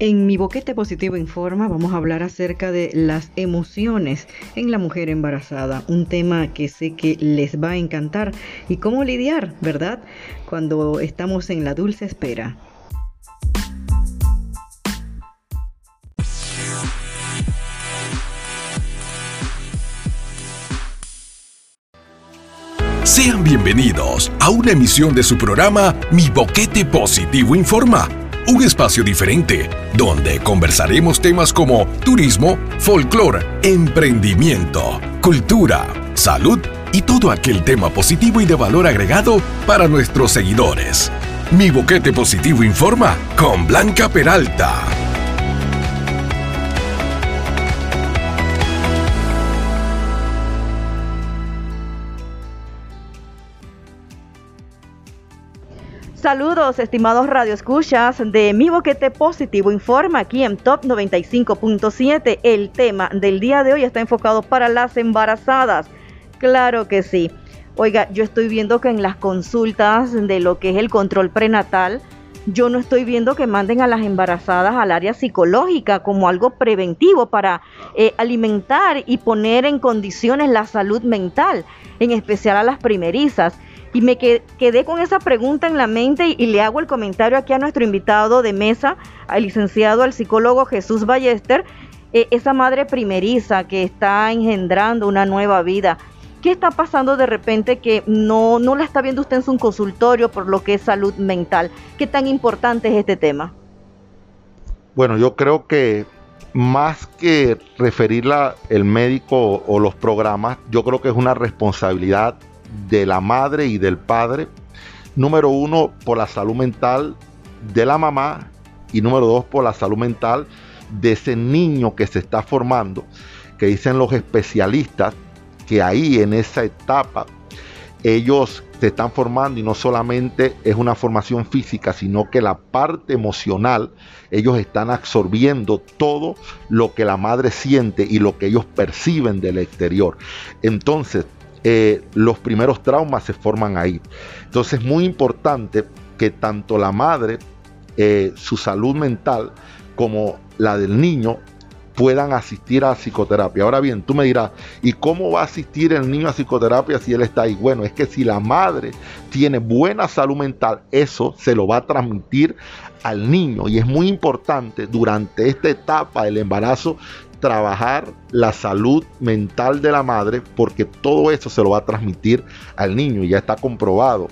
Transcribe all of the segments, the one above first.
En mi boquete positivo informa vamos a hablar acerca de las emociones en la mujer embarazada, un tema que sé que les va a encantar y cómo lidiar, ¿verdad? Cuando estamos en la dulce espera. Sean bienvenidos a una emisión de su programa Mi Boquete Positivo Informa un espacio diferente donde conversaremos temas como turismo, folclore, emprendimiento, cultura, salud y todo aquel tema positivo y de valor agregado para nuestros seguidores. Mi boquete positivo informa con Blanca Peralta. Saludos, estimados radioescuchas de Mi Boquete Positivo Informa aquí en Top 95.7. El tema del día de hoy está enfocado para las embarazadas. Claro que sí. Oiga, yo estoy viendo que en las consultas de lo que es el control prenatal, yo no estoy viendo que manden a las embarazadas al área psicológica como algo preventivo para eh, alimentar y poner en condiciones la salud mental, en especial a las primerizas. Y me quedé con esa pregunta en la mente y, le hago el comentario aquí a nuestro invitado de mesa, al licenciado, al psicólogo Jesús Ballester, eh, esa madre primeriza que está engendrando una nueva vida. ¿Qué está pasando de repente que no, no la está viendo usted en su consultorio por lo que es salud mental? ¿Qué tan importante es este tema? Bueno, yo creo que más que referirla el médico o los programas, yo creo que es una responsabilidad de la madre y del padre. Número uno, por la salud mental de la mamá. Y número dos, por la salud mental de ese niño que se está formando. Que dicen los especialistas que ahí en esa etapa ellos se están formando y no solamente es una formación física, sino que la parte emocional, ellos están absorbiendo todo lo que la madre siente y lo que ellos perciben del exterior. Entonces, eh, los primeros traumas se forman ahí. Entonces es muy importante que tanto la madre, eh, su salud mental, como la del niño, puedan asistir a psicoterapia. Ahora bien, tú me dirás, ¿y cómo va a asistir el niño a psicoterapia si él está ahí? Bueno, es que si la madre tiene buena salud mental, eso se lo va a transmitir al niño y es muy importante durante esta etapa del embarazo trabajar la salud mental de la madre porque todo eso se lo va a transmitir al niño y ya está comprobado.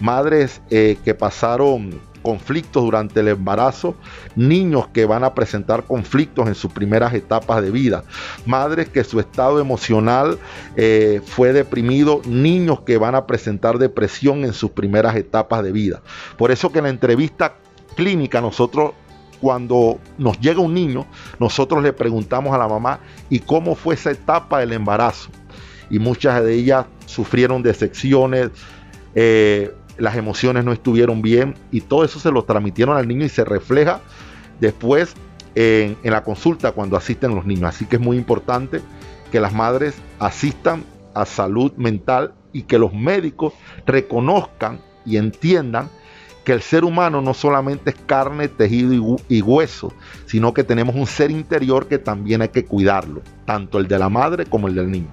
Madres eh, que pasaron conflictos durante el embarazo, niños que van a presentar conflictos en sus primeras etapas de vida, madres que su estado emocional eh, fue deprimido, niños que van a presentar depresión en sus primeras etapas de vida. Por eso que en la entrevista clínica nosotros cuando nos llega un niño, nosotros le preguntamos a la mamá, ¿y cómo fue esa etapa del embarazo? Y muchas de ellas sufrieron decepciones, eh, las emociones no estuvieron bien y todo eso se lo transmitieron al niño y se refleja después en, en la consulta cuando asisten los niños. Así que es muy importante que las madres asistan a salud mental y que los médicos reconozcan y entiendan que el ser humano no solamente es carne, tejido y, hueso, sino que tenemos un ser interior que también hay que cuidarlo, tanto el de la madre como el del niño.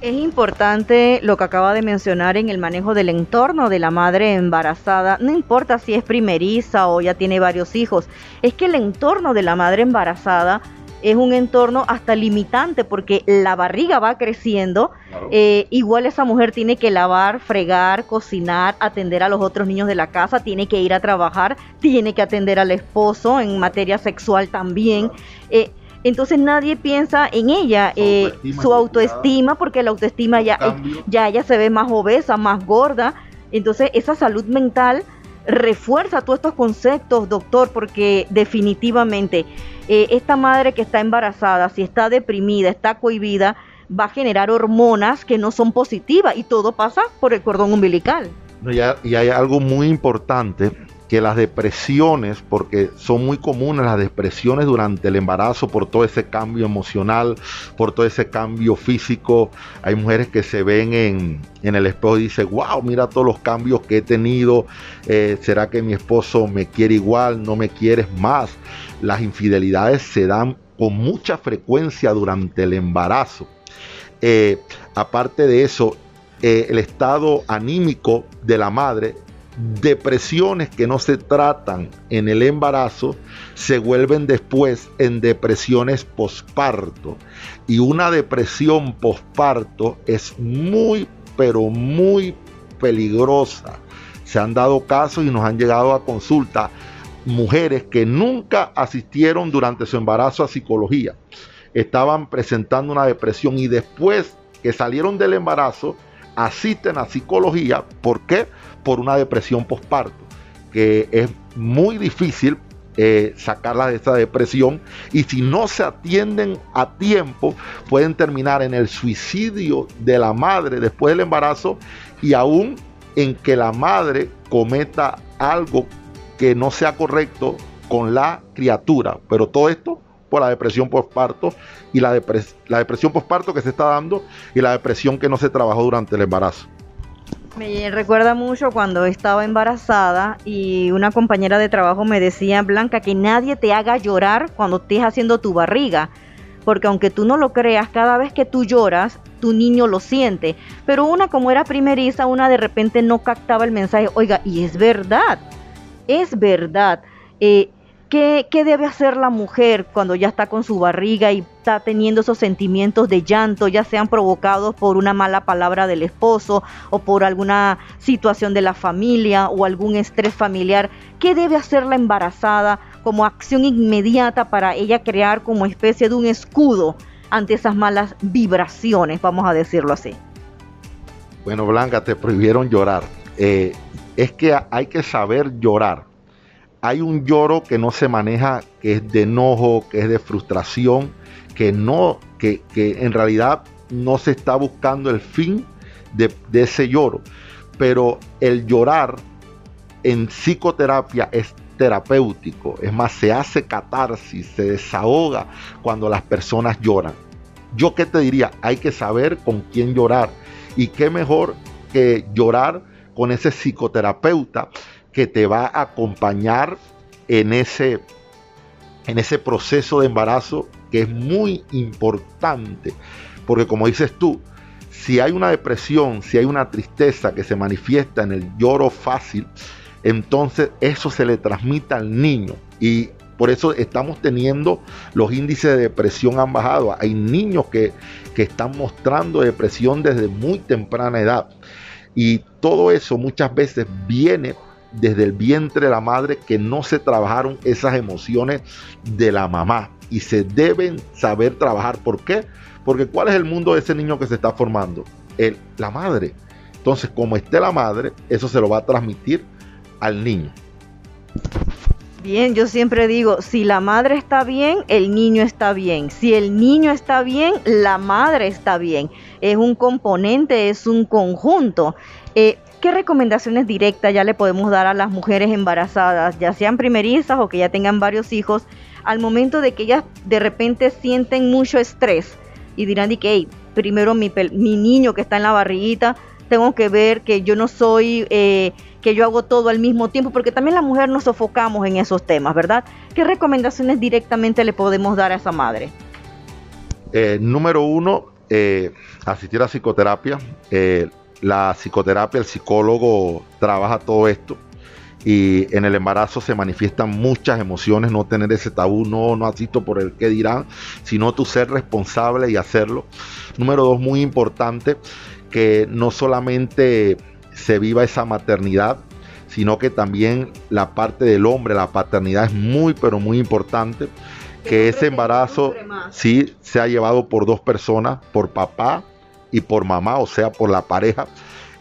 Es importante lo que acaba de mencionar en el manejo del entorno de la madre embarazada. No importa si es primeriza o ya tiene varios hijos, es que el entorno de la madre embarazada es un entorno hasta limitante porque la barriga va creciendo. Eh, igual esa mujer tiene que lavar, fregar, cocinar, atender a los otros niños de la casa, tiene que ir a trabajar, tiene que atender al esposo en materia sexual también. Eh, entonces nadie piensa en ella, su autoestima, eh, porque la autoestima ya, ya ella se ve más obesa, más gorda. Entonces esa salud mental refuerza todos estos conceptos, doctor, porque definitivamente eh, esta madre que está embarazada, si está deprimida, está cohibida, va a generar hormonas que no son positivas y todo pasa por el cordón umbilical. y hay algo muy importante que las depresiones, porque son muy comunes las depresiones durante el embarazo por todo ese cambio emocional, por todo ese cambio físico. Hay mujeres que se ven en, el espejo y dicen, wow, mira todos los cambios que he tenido. Eh, ¿Será que mi esposo me quiere igual? ¿No me quieres más? las infidelidades se dan con mucha frecuencia durante el embarazo. Eh, aparte de eso, eh, el estado anímico de la madre, depresiones que no se tratan en el embarazo, se vuelven después en depresiones posparto. Y una depresión posparto es muy, pero muy peligrosa. Se han dado casos y nos han llegado a consulta mujeres que nunca asistieron durante su embarazo a psicología. Estaban presentando una depresión y después que salieron del embarazo asisten a psicología. ¿Por qué? Por una depresión postparto, que es muy difícil eh, sacarla de esa depresión y si no se atienden a tiempo pueden terminar en el suicidio de la madre después del embarazo y aún en que la madre cometa algo que no sea correcto con la criatura. Pero todo esto la depresión postparto y la, la depresión postparto que se está dando y la depresión que no se trabajó durante el embarazo. Me recuerda mucho cuando estaba embarazada y una compañera de trabajo me decía, Blanca, que nadie te haga llorar cuando estés haciendo tu barriga. Porque aunque tú no lo creas, cada vez que tú lloras, tu niño lo siente. Pero una como era primeriza, una de repente no captaba el mensaje. Oiga, y es verdad es verdad. Eh, ¿qué, debe hacer la mujer cuando ya está con su barriga y está teniendo esos sentimientos de llanto, ya sean provocados por una mala palabra del esposo o por alguna situación de la familia o algún estrés familiar? ¿Qué debe hacer la embarazada como acción inmediata para ella crear como especie de un escudo ante esas malas vibraciones, vamos a decirlo así? Bueno, Blanca, te prohibieron llorar. Eh, es que hay que saber llorar. Hay un lloro que no se maneja, que es de enojo, que es de frustración, que no, que, en realidad no se está buscando el fin de, de ese lloro. Pero el llorar en psicoterapia es terapéutico. Es más, se hace catarsis, se desahoga cuando las personas lloran. Yo qué te diría, hay que saber con quién llorar. Y qué mejor que llorar con ese psicoterapeuta que te va a acompañar en ese, en ese proceso de embarazo que es muy importante. Porque como dices tú, si hay una depresión, si hay una tristeza que se manifiesta en el lloro fácil, entonces eso se le transmite al niño. Y por eso estamos teniendo los índices de depresión han bajado. Hay niños que, que están mostrando depresión desde muy temprana edad. Y todo eso muchas veces viene desde el vientre de la madre que no se trabajaron esas emociones de la mamá y se deben saber trabajar. ¿Por qué? Porque ¿cuál es el mundo de ese niño que se está formando? El, la madre. Entonces, como esté la madre, eso se lo va a transmitir al niño. Bien, yo siempre digo, si la madre está bien, el niño está bien. Si el niño está bien, la madre está bien. Es un componente, es un conjunto. Eh, ¿Qué recomendaciones directas ya le podemos dar a las mujeres embarazadas, ya sean primerizas o que ya tengan varios hijos, al momento de que ellas de repente sienten mucho estrés y dirán que hey, primero mi, mi niño que está en la barriguita, tengo que ver que yo no soy... Eh, que yo hago todo al mismo tiempo, porque también la mujer nos sofocamos en esos temas, ¿verdad? ¿Qué recomendaciones directamente le podemos dar a esa madre? Eh, número uno, eh, asistir a psicoterapia. La psicoterapia, el psicólogo trabaja todo esto y en el embarazo se manifiestan muchas emociones, no tener ese tabú, no, no asisto por el que dirán, sino tú ser responsable y hacerlo. Número dos, muy importante, que no solamente se viva esa maternidad, sino que también la parte del hombre, la paternidad es muy, pero muy importante. Que ese embarazo sí se ha llevado por dos personas, por papá y por mamá, o sea, por la pareja.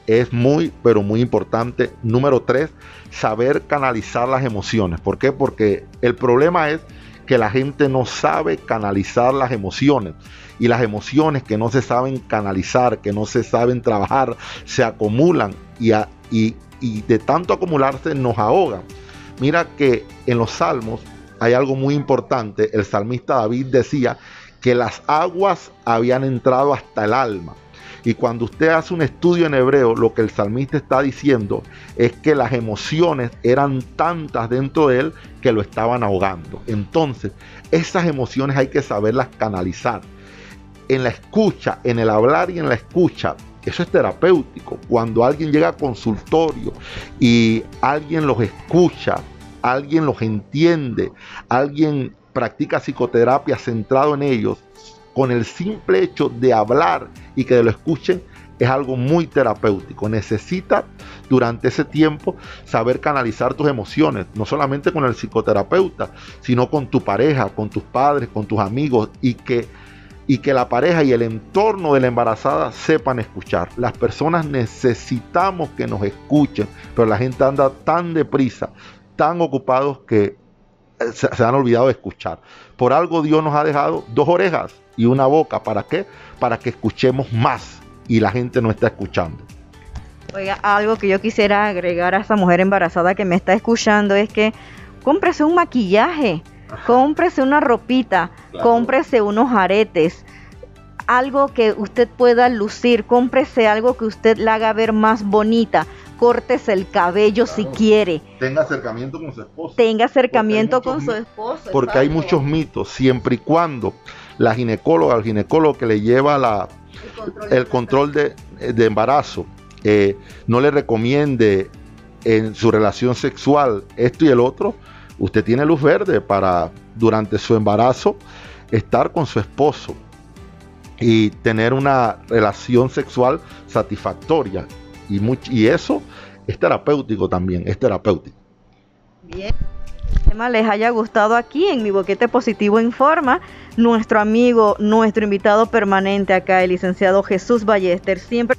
Es muy, pero muy importante. Número tres, saber canalizar las emociones. ¿Por qué? Porque el problema es que la gente no sabe canalizar las emociones y las emociones que no se saben canalizar, que no se saben trabajar, se acumulan y, de tanto acumularse nos ahogan. Mira que en los salmos hay algo muy importante. El salmista David decía que las aguas habían entrado hasta el alma. Y cuando usted hace un estudio en hebreo, lo que el salmista está diciendo es que las emociones eran tantas dentro de él que lo estaban ahogando. Entonces, esas emociones hay que saberlas canalizar. En la escucha, en el hablar y en la escucha, eso es terapéutico. Cuando alguien llega a consultorio y alguien los escucha, alguien los entiende, alguien practica psicoterapia centrado en ellos, con el simple hecho de hablar y que lo escuchen, es algo muy terapéutico. Necesitas durante ese tiempo saber canalizar tus emociones, no solamente con el psicoterapeuta, sino con tu pareja, con tus padres, con tus amigos y que y que la pareja y el entorno de la embarazada sepan escuchar. Las personas necesitamos que nos escuchen, pero la gente anda tan deprisa, tan ocupados que se, se han olvidado de escuchar. Por algo Dios nos ha dejado dos orejas y una boca. ¿Para qué? Para que escuchemos más y la gente no está escuchando. Oiga, algo que yo quisiera agregar a esa mujer embarazada que me está escuchando es que cómprese un maquillaje, cómprese una ropita, cómprese unos aretes, algo que usted pueda lucir, cómprese algo que usted la haga ver más bonita, córtese el cabello si quiere. Tenga acercamiento con su esposo. Tenga acercamiento con su esposo. Porque hay muchos mitos, siempre y cuando la ginecóloga, el ginecólogo que le lleva la, el control, de, de, embarazo, eh, no le recomiende en su relación sexual esto y el otro, usted tiene luz verde para durante su embarazo estar con su esposo y tener una relación sexual satisfactoria. Y, y eso es terapéutico también, es terapéutico. Bien tema les haya gustado aquí en mi boquete positivo informa nuestro amigo, nuestro invitado permanente acá, el licenciado Jesús Ballester. Siempre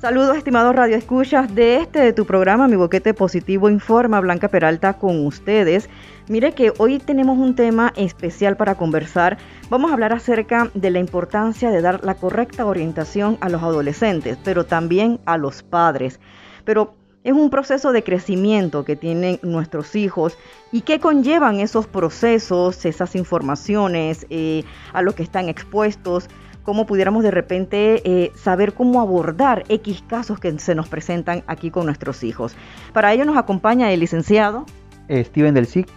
saludos estimados radioescuchas de este de tu programa, mi boquete positivo informa, Blanca Peralta con ustedes. Mire que hoy tenemos un tema especial para conversar. Vamos a hablar acerca de la importancia de dar la correcta orientación a los adolescentes, pero también a los padres. Pero es un proceso de crecimiento que tienen nuestros hijos y que conllevan esos procesos, esas informaciones eh, a lo que están expuestos, cómo pudiéramos de repente eh, saber cómo abordar X casos que se nos presentan aquí con nuestros hijos. Para ello nos acompaña el licenciado. Steven del CIC.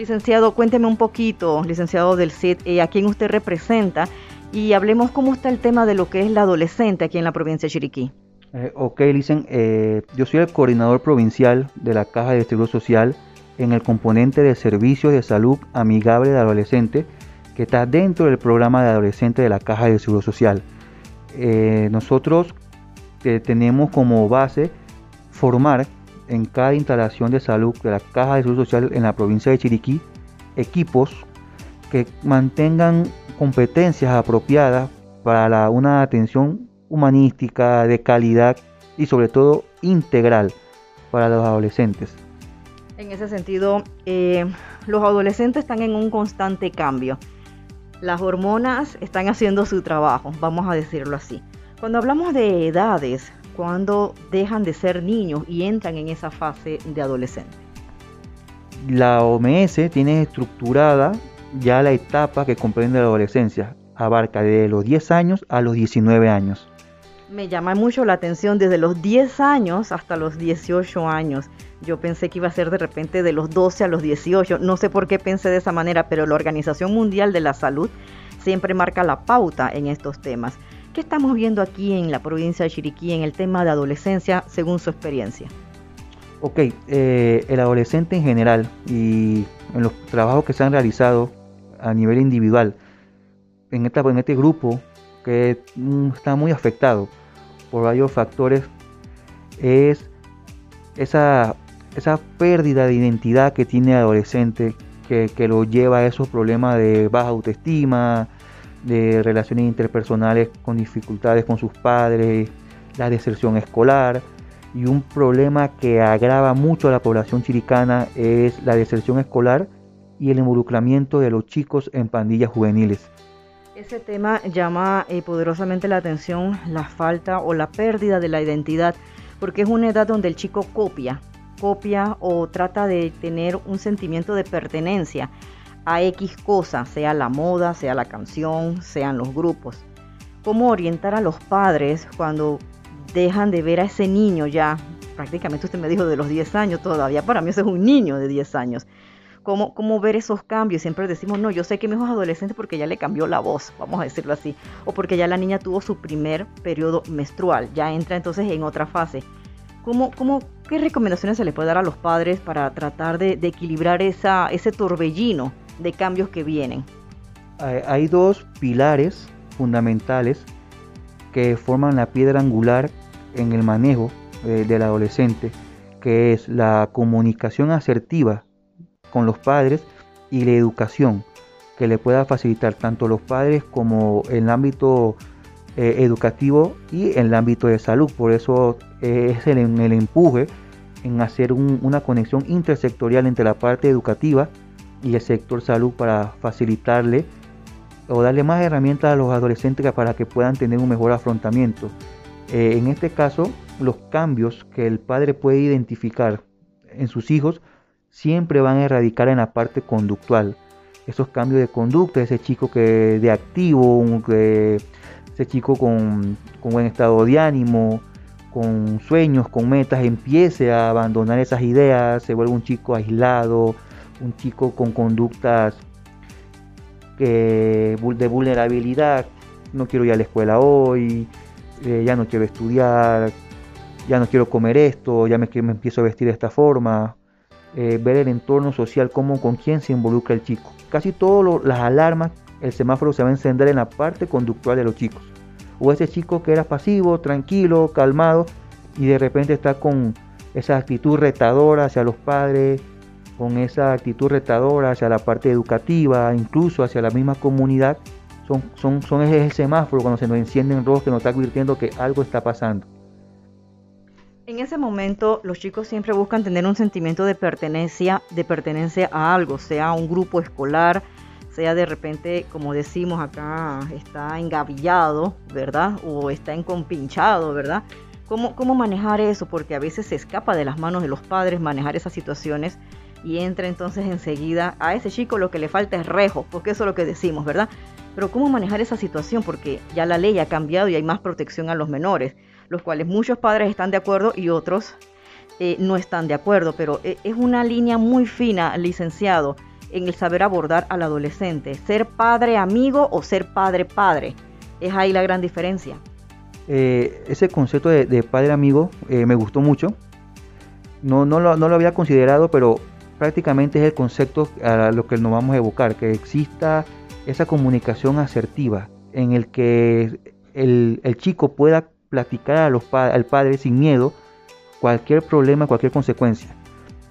Licenciado, cuénteme un poquito, licenciado del CID, a quién usted representa y hablemos cómo está el tema de lo que es la adolescente aquí en la provincia de Chiriquí. Eh, ok, dicen, eh, yo soy el coordinador provincial de la Caja de Seguro Social en el componente de servicios de salud amigable de adolescente que está dentro del programa de adolescente de la Caja de Seguro Social. Eh, nosotros tenemos como base formar en cada instalación de salud de la Caja de Seguro Social en la provincia de Chiriquí equipos que mantengan competencias apropiadas para una atención humanística, de calidad y sobre todo integral para los adolescentes. En ese sentido, eh, los adolescentes están en un constante cambio. Las hormonas están haciendo su trabajo, vamos a decirlo así. Cuando hablamos de edades, cuando dejan de ser niños y entran en esa fase de adolescente. La OMS tiene estructurada ya la etapa que comprende la adolescencia. Abarca de los 10 años a los 19 años me llama mucho la atención desde los 10 años hasta los 18 años. Yo pensé que iba a ser de repente de los 12 a los 18. No sé por qué pensé de esa manera, pero la Organización Mundial de la Salud siempre marca la pauta en estos temas. ¿Qué estamos viendo aquí en la provincia de Chiriquí en el tema de adolescencia según su experiencia? Ok, eh, el adolescente en general y en los trabajos que se han realizado a nivel individual, en, en este grupo que mm, está muy afectado por varios factores es esa, esa pérdida de identidad que tiene el adolescente que, que lo lleva a esos problemas de baja autoestima, de relaciones interpersonales con dificultades con sus padres, la deserción escolar y un problema que agrava mucho a la población chiricana es la deserción escolar y el involucramiento de los chicos en pandillas juveniles. Ese tema llama eh, poderosamente la atención la falta o la pérdida de la identidad, porque es una edad donde el chico copia, copia o trata de tener un sentimiento de pertenencia a X cosa, sea la moda, sea la canción, sean los grupos. cómo orientar a los padres cuando dejan de ver a ese niño ya, prácticamente usted me dijo de los 10 años todavía, para mí ese es un niño de 10 años. Cómo, cómo ver esos cambios. Siempre decimos, no, yo sé que mi hijo es adolescente porque ya le cambió la voz, vamos a decirlo así, o porque ya la niña tuvo su primer periodo menstrual, ya entra entonces en otra fase. ¿Cómo, cómo, ¿Qué recomendaciones se le puede dar a los padres para tratar de, de equilibrar esa, ese torbellino de cambios que vienen? Hay dos pilares fundamentales que forman la piedra angular en el manejo eh, del adolescente, que es la comunicación asertiva con los padres y la educación que le pueda facilitar tanto los padres como el ámbito eh, educativo y el ámbito de salud. Por eso eh, es el, empuje en hacer una conexión intersectorial entre la parte educativa y el sector salud para facilitarle o darle más herramientas a los adolescentes para que puedan tener un mejor afrontamiento. Eh, en este caso, los cambios que el padre puede identificar en sus hijos siempre van a erradicar en la parte conductual. Esos cambios de conducta, ese chico que de activo, ese chico con, con buen estado de ánimo, con sueños, con metas, empiece a abandonar esas ideas, se vuelve un chico aislado, un chico con conductas de vulnerabilidad, no quiero ir a la escuela hoy, eh, ya no quiero estudiar, ya no quiero comer esto, ya me, me empiezo a vestir de esta forma, eh, ver el entorno social, cómo, con quién se involucra el chico. Casi todas las alarmas, el semáforo se va a encender en la parte conductual de los chicos. O ese chico que era pasivo, tranquilo, calmado, y de repente está con esa actitud retadora hacia los padres, con esa actitud retadora hacia la parte educativa, incluso hacia la misma comunidad, son, son, son el semáforo cuando se nos enciende en que nos está advirtiendo que algo está pasando. En ese momento los chicos siempre buscan tener un sentimiento de pertenencia, de pertenencia a algo, sea un grupo escolar, sea de repente, como decimos acá, está engavillado, ¿verdad? O está encompinchado, ¿verdad? ¿Cómo, ¿Cómo manejar eso? Porque a veces se escapa de las manos de los padres manejar esas situaciones y entra entonces enseguida a ese chico lo que le falta es rejo, porque eso es lo que decimos, ¿verdad? Pero ¿cómo manejar esa situación? Porque ya la ley ha cambiado y hay más protección a los menores, los cuales muchos padres están de acuerdo y otros eh, no están de acuerdo, pero eh, es una línea muy fina, licenciado, en el saber abordar al adolescente, ser padre amigo o ser padre padre. Es ahí la gran diferencia. Eh, ese concepto de, padre amigo me gustó mucho. No, no, lo, no lo había considerado, pero prácticamente es el concepto a lo que nos vamos a evocar, que exista esa comunicación asertiva en el que el, chico pueda platicar a los al padre sin miedo cualquier problema, cualquier consecuencia.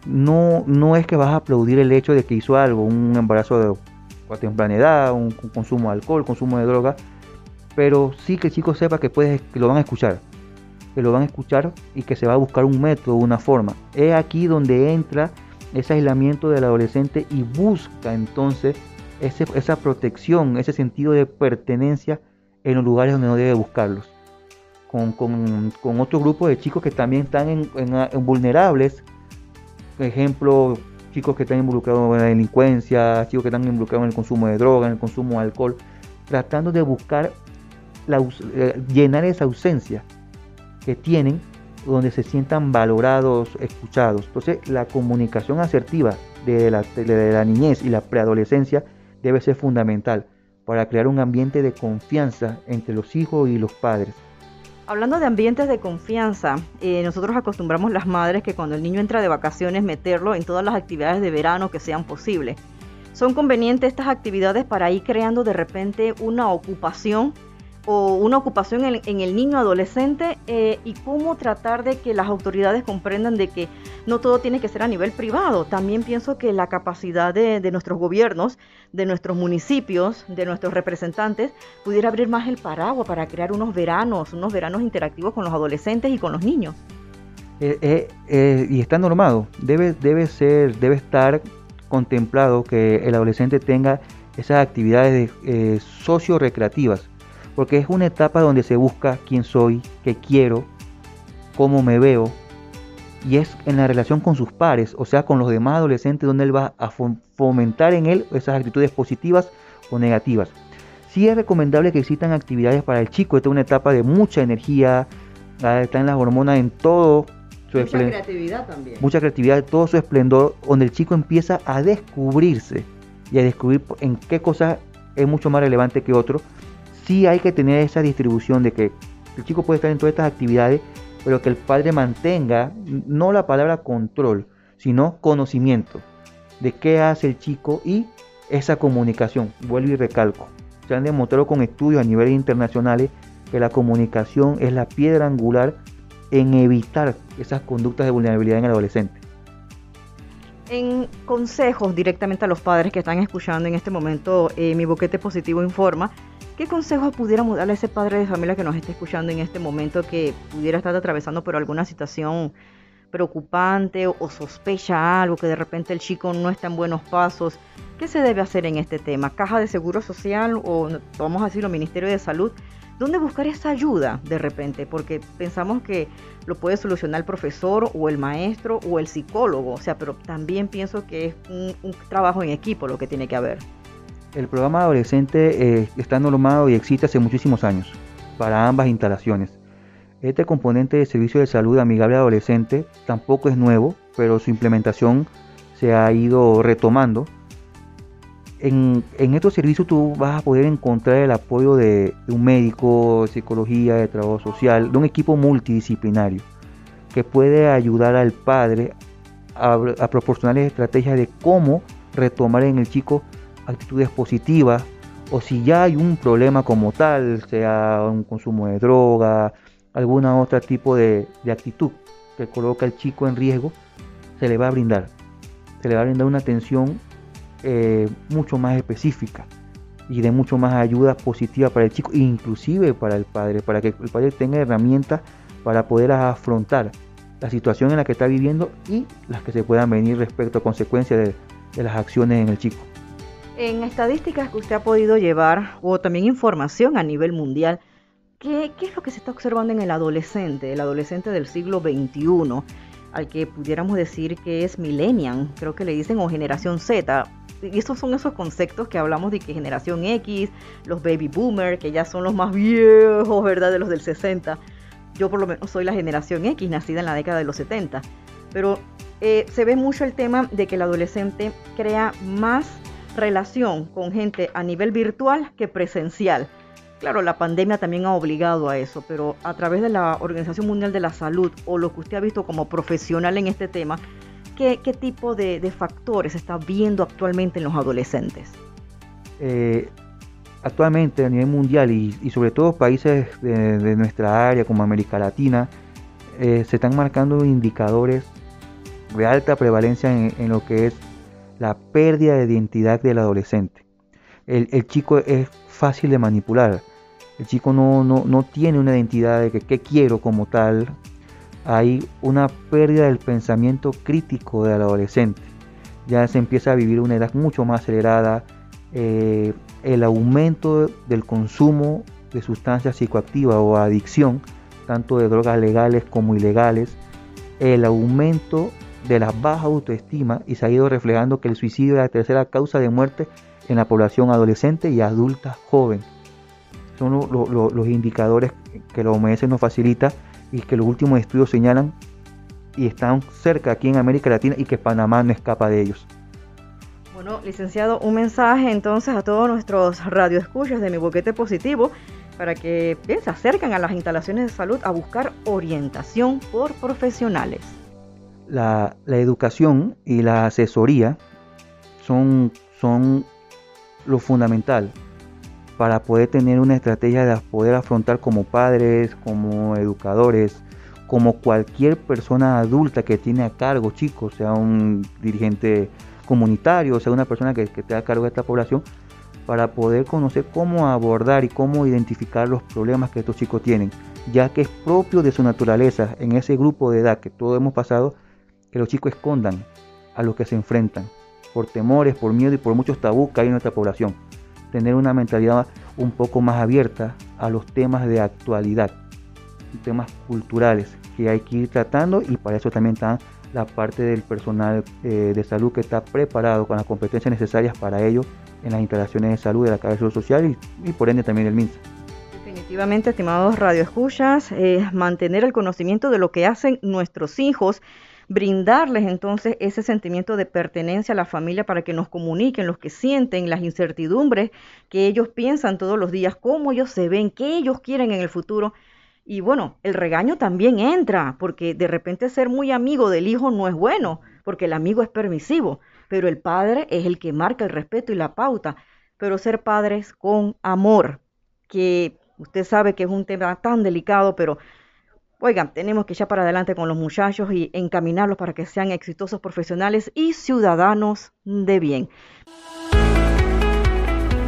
No, no es que vas a aplaudir el hecho de que hizo algo, un embarazo de temprana edad, un, consumo de alcohol, consumo de droga, pero sí que el chico sepa que, puede, que lo van a escuchar, que lo van a escuchar y que se va a buscar un método, una forma. Es aquí donde entra ese aislamiento del adolescente y busca entonces esa protección, ese sentido de pertenencia en los lugares donde no debe buscarlos. Con, con, otro grupo de chicos que también están en, vulnerables, por ejemplo, chicos que están involucrados en la delincuencia, chicos que están involucrados en el consumo de droga, en el consumo de alcohol, tratando de buscar la, eh, llenar esa ausencia que tienen donde se sientan valorados, escuchados. Entonces, la comunicación asertiva de la, niñez y la preadolescencia debe ser fundamental para crear un ambiente de confianza entre los hijos y los padres. Hablando de ambientes de confianza, eh, nosotros acostumbramos las madres que cuando el niño entra de vacaciones meterlo en todas las actividades de verano que sean posibles. ¿Son convenientes estas actividades para ir creando de repente una ocupación o una ocupación en, el niño adolescente eh, y cómo tratar de que las autoridades comprendan de que no todo tiene que ser a nivel privado. También pienso que la capacidad de, nuestros gobiernos, de nuestros municipios, de nuestros representantes, pudiera abrir más el paraguas para crear unos veranos, unos veranos interactivos con los adolescentes y con los niños. Eh, eh, y está normado, debe, debe ser, debe estar contemplado que el adolescente tenga esas actividades socio-recreativas porque es una etapa donde se busca quién soy, qué quiero, cómo me veo, y es en la relación con sus pares, o sea, con los demás adolescentes, donde él va a fomentar en él esas actitudes positivas o negativas. Sí es recomendable que existan actividades para el chico, esta es una etapa de mucha energía, están las hormonas en todo su mucha creatividad también. Mucha creatividad, todo su esplendor, donde el chico empieza a descubrirse y a descubrir en qué cosas es mucho más relevante que otro. Sí hay que tener esa distribución de que el chico puede estar en todas estas actividades, pero que el padre mantenga no la palabra control, sino conocimiento de qué hace el chico y esa comunicación. Vuelvo y recalco. Se han demostrado con estudios a niveles internacionales que la comunicación es la piedra angular en evitar esas conductas de vulnerabilidad en el adolescente. En consejos directamente a los padres que están escuchando en este momento, eh, mi boquete positivo informa, ¿qué consejos pudiéramos darle a ese padre de familia que nos esté escuchando en este momento que pudiera estar atravesando por alguna situación preocupante o, sospecha algo, que de repente el chico no está en buenos pasos? ¿Qué se debe hacer en este tema? ¿Caja de Seguro Social o vamos a decirlo Ministerio de Salud? ¿Dónde buscar esa ayuda de repente? Porque pensamos que lo puede solucionar el profesor o el maestro o el psicólogo, o sea, pero también pienso que es un, trabajo en equipo lo que tiene que haber. El programa adolescente eh, está normado y existe hace muchísimos años para ambas instalaciones. Este componente de servicio de salud amigable adolescente tampoco es nuevo, pero su implementación se ha ido retomando en, estos servicios tú vas a poder encontrar el apoyo de, un médico, de psicología, de trabajo social, de un equipo multidisciplinario que puede ayudar al padre a, a proporcionarle estrategias de cómo retomar en el chico actitudes positivas o si ya hay un problema como tal, sea un consumo de droga, alguna otra tipo de, de actitud que coloca al chico en riesgo, se le va a brindar. Se le va a brindar una atención eh, mucho más específica y de mucho más ayuda positiva para el chico, inclusive para el padre, para que el padre tenga herramientas para poder afrontar la situación en la que está viviendo y las que se puedan venir respecto a consecuencias de, las acciones en el chico. En estadísticas que usted ha podido llevar o también información a nivel mundial, ¿qué, ¿qué, es lo que se está observando en el adolescente, el adolescente del siglo XXI, al que pudiéramos decir que es millennial, creo que le dicen, o generación Z? Y esos son esos conceptos que hablamos de que generación X, los baby boomers, que ya son los más viejos, ¿verdad? De los del 60. Yo por lo menos soy la generación X, nacida en la década de los 70. Pero eh, se ve mucho el tema de que el adolescente crea más relación con gente a nivel virtual que presencial. Claro, la pandemia también ha obligado a eso, pero a través de la Organización Mundial de la Salud o lo que usted ha visto como profesional en este tema, ¿Qué, tipo de, factores está viendo actualmente en los adolescentes? Eh, actualmente a nivel mundial y, sobre todo países de, nuestra área como América Latina, eh, se están marcando indicadores de alta prevalencia en, lo que es la pérdida de identidad del adolescente. El, chico es fácil de manipular. El chico no, no, tiene una identidad de que quiero como tal, hay una pérdida del pensamiento crítico del adolescente. Ya se empieza a vivir una edad mucho más acelerada, eh, el aumento del consumo de sustancias psicoactivas o adicción, tanto de drogas legales como ilegales, el aumento de la baja autoestima y se ha ido reflejando que el suicidio es la tercera causa de muerte en la población adolescente y adulta joven. Son los indicadores que la OMS nos facilita y que los últimos estudios señalan y están cerca aquí en América Latina y que Panamá no escapa de ellos. Bueno, licenciado, un mensaje entonces a todos nuestros radioescuchas de mi boquete positivo para que se acerquen a las instalaciones de salud a buscar orientación por profesionales. La, la educación y la asesoría son, son lo fundamental para poder tener una estrategia de poder afrontar como padres, como educadores, como cualquier persona adulta que tiene a cargo, chicos, sea un dirigente comunitario, sea una persona que, que a cargo de esta población, para poder conocer cómo abordar y cómo identificar los problemas que estos chicos tienen, ya que es propio de su naturaleza en ese grupo de edad que todos hemos pasado, que los chicos escondan a los que se enfrentan, por temores, por miedo y por muchos tabús que hay en nuestra población tener una mentalidad un poco más abierta a los temas de actualidad, temas culturales que hay que ir tratando y para eso también está la parte del personal eh, de salud que está preparado con las competencias necesarias para ello en las instalaciones de salud de la cabeza social y, por ende también del MINSA. Definitivamente, estimados radioescuchas, eh, mantener el conocimiento de lo que hacen nuestros hijos, brindarles entonces ese sentimiento de pertenencia a la familia para que nos comuniquen los que sienten las incertidumbres que ellos piensan todos los días, cómo ellos se ven, qué ellos quieren en el futuro. Y bueno, el regaño también entra, porque de repente ser muy amigo del hijo no es bueno, porque el amigo es permisivo pero el padre es el que marca el respeto y la pauta. Pero ser padres con amor, que usted sabe que es un tema tan delicado, pero oigan, tenemos que echar para adelante con los muchachos y encaminarlos para que sean exitosos profesionales y ciudadanos de bien.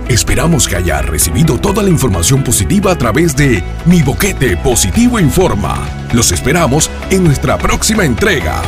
Esperamos que haya recibido toda la información positiva a través de Mi Boquete Positivo Informa. Los esperamos en nuestra próxima entrega.